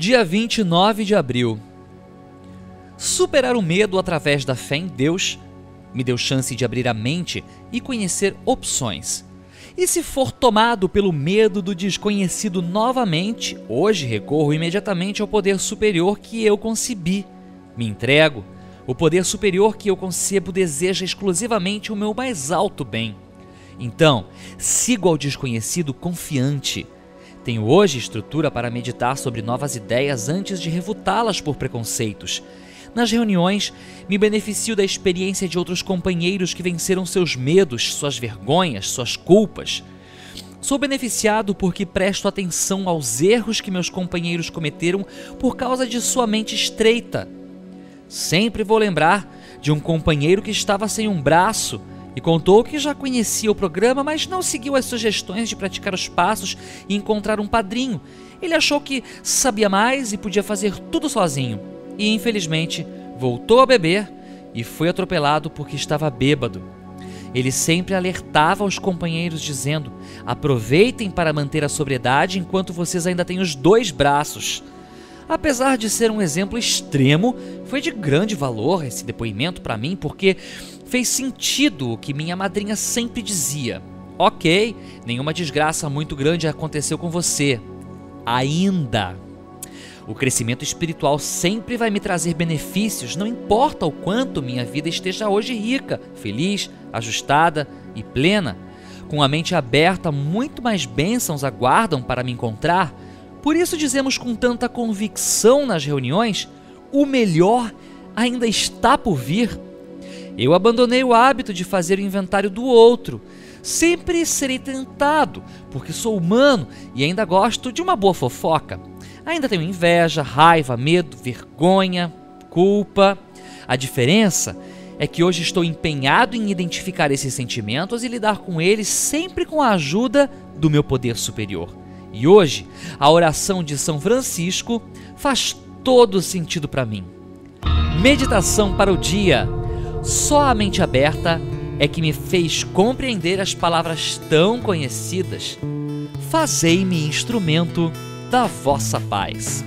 Dia 29 de abril. Superar o medo através da fé em Deus me deu chance de abrir a mente e conhecer opções. E se for tomado pelo medo do desconhecido novamente, hoje recorro imediatamente ao poder superior que eu concebi. Me entrego. O poder superior que eu concebo deseja exclusivamente o meu mais alto bem. Então, sigo ao desconhecido confiante tenho hoje estrutura para meditar sobre novas ideias antes de refutá-las por preconceitos. Nas reuniões, me beneficio da experiência de outros companheiros que venceram seus medos, suas vergonhas, suas culpas. Sou beneficiado porque presto atenção aos erros que meus companheiros cometeram por causa de sua mente estreita. Sempre vou lembrar de um companheiro que estava sem um braço e contou que já conhecia o programa, mas não seguiu as sugestões de praticar os passos e encontrar um padrinho. Ele achou que sabia mais e podia fazer tudo sozinho. E infelizmente voltou a beber e foi atropelado porque estava bêbado. Ele sempre alertava os companheiros dizendo: aproveitem para manter a sobriedade enquanto vocês ainda têm os dois braços. Apesar de ser um exemplo extremo, foi de grande valor esse depoimento para mim porque fez sentido o que minha madrinha sempre dizia. Ok, nenhuma desgraça muito grande aconteceu com você. Ainda. O crescimento espiritual sempre vai me trazer benefícios, não importa o quanto minha vida esteja hoje rica, feliz, ajustada e plena. Com a mente aberta, muito mais bênçãos aguardam para me encontrar. Por isso dizemos com tanta convicção nas reuniões: o melhor ainda está por vir. Eu abandonei o hábito de fazer o inventário do outro. Sempre serei tentado, porque sou humano e ainda gosto de uma boa fofoca. Ainda tenho inveja, raiva, medo, vergonha, culpa. A diferença é que hoje estou empenhado em identificar esses sentimentos e lidar com eles sempre com a ajuda do meu poder superior. E hoje, a oração de São Francisco faz todo sentido para mim. Meditação para o dia só a mente aberta é que me fez compreender as palavras tão conhecidas. Fazei-me instrumento da vossa paz.